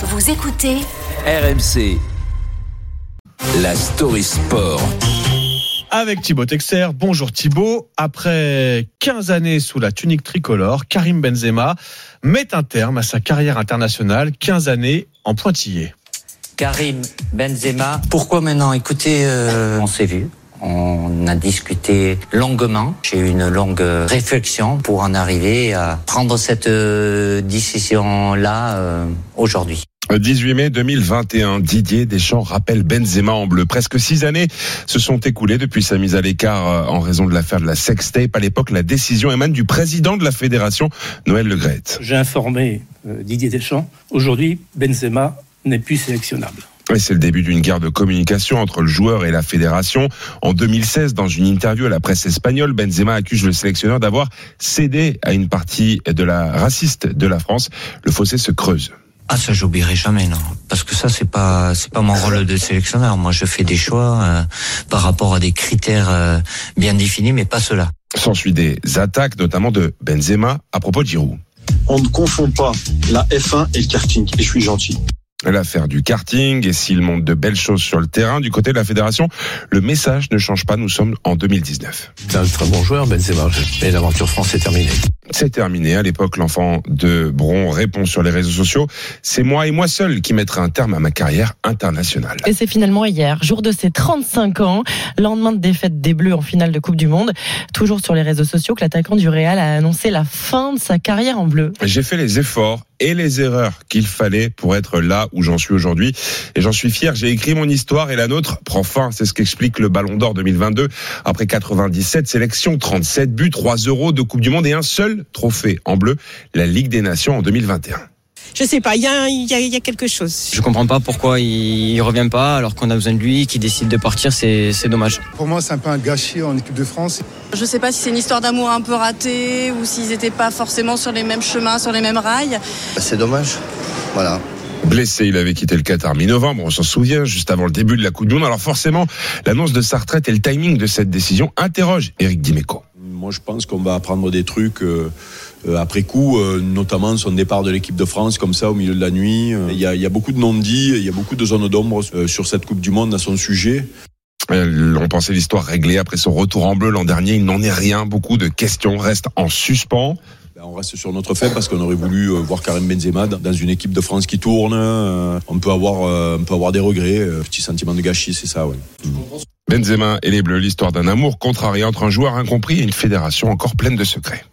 Vous écoutez RMC. La story sport. avec Thibaut Texer. Bonjour Thibaut. Après 15 années sous la tunique tricolore, Karim Benzema met un terme à sa carrière internationale, 15 années en pointillé. Karim Benzema. Pourquoi maintenant? Écoutez, euh, on s'est vu. On a discuté longuement. J'ai eu une longue réflexion pour en arriver à prendre cette euh, décision-là euh, aujourd'hui. 18 mai 2021, Didier Deschamps rappelle Benzema en bleu. Presque six années se sont écoulées depuis sa mise à l'écart euh, en raison de l'affaire de la sextape. À l'époque, la décision émane du président de la fédération, Noël Legrette. J'ai informé euh, Didier Deschamps. Aujourd'hui, Benzema n'est plus sélectionnable. Et c'est le début d'une guerre de communication entre le joueur et la fédération. En 2016, dans une interview à la presse espagnole, Benzema accuse le sélectionneur d'avoir cédé à une partie de la raciste de la France. Le fossé se creuse. Ah ça j'oublierai jamais non parce que ça c'est pas c'est pas mon rôle de sélectionneur moi je fais des choix euh, par rapport à des critères euh, bien définis mais pas cela. S'ensuit des attaques, notamment de Benzema à propos de Giroud. On ne confond pas la F1 et le karting. Et je suis gentil. L'affaire du karting, et s'il montre de belles choses sur le terrain, du côté de la fédération, le message ne change pas, nous sommes en 2019. C'est un très bon joueur, Benzema. Mais l'aventure France est terminée. C'est terminé. À l'époque, l'enfant de Bron répond sur les réseaux sociaux. C'est moi et moi seul qui mettrai un terme à ma carrière internationale. Et c'est finalement hier, jour de ses 35 ans, lendemain de défaite des Bleus en finale de Coupe du Monde. Toujours sur les réseaux sociaux que l'attaquant du Real a annoncé la fin de sa carrière en bleu. J'ai fait les efforts et les erreurs qu'il fallait pour être là où j'en suis aujourd'hui. Et j'en suis fier. J'ai écrit mon histoire et la nôtre prend fin. C'est ce qu'explique le Ballon d'Or 2022. Après 97 sélections, 37 buts, 3 euros de Coupe du Monde et un seul trophée en bleu, la Ligue des Nations en 2021. Je sais pas, il y a, il y, a, il y a quelque chose. Je comprends pas pourquoi il, il revient pas alors qu'on a besoin de lui, qu'il décide de partir, c'est c'est dommage. Pour moi, c'est un peu un gâchis en équipe de France. Je sais pas si c'est une histoire d'amour un peu ratée ou s'ils n'étaient pas forcément sur les mêmes chemins, sur les mêmes rails. C'est dommage. Voilà. Blessé, il avait quitté le Qatar mi-novembre, on s'en souvient, juste avant le début de la Coupe du Monde. Alors forcément, l'annonce de sa retraite et le timing de cette décision interrogent Eric Dimeco. Moi, je pense qu'on va apprendre des trucs euh, euh, après coup, euh, notamment son départ de l'équipe de France, comme ça, au milieu de la nuit. Il y a, il y a beaucoup de non-dits, il y a beaucoup de zones d'ombre euh, sur cette Coupe du Monde à son sujet. On pensait l'histoire réglée après son retour en bleu l'an dernier. Il n'en est rien. Beaucoup de questions restent en suspens. Ben, On reste sur notre fait parce qu'on aurait voulu voir Karim Benzema dans- une équipe de France qui tourne. On peut avoir, on peut avoir des regrets, euh, petit sentiment de gâchis, c'est ça, ouais. Benzema et les Bleus, l'histoire d'un amour contrarié entre un joueur incompris et une fédération encore pleine de secrets.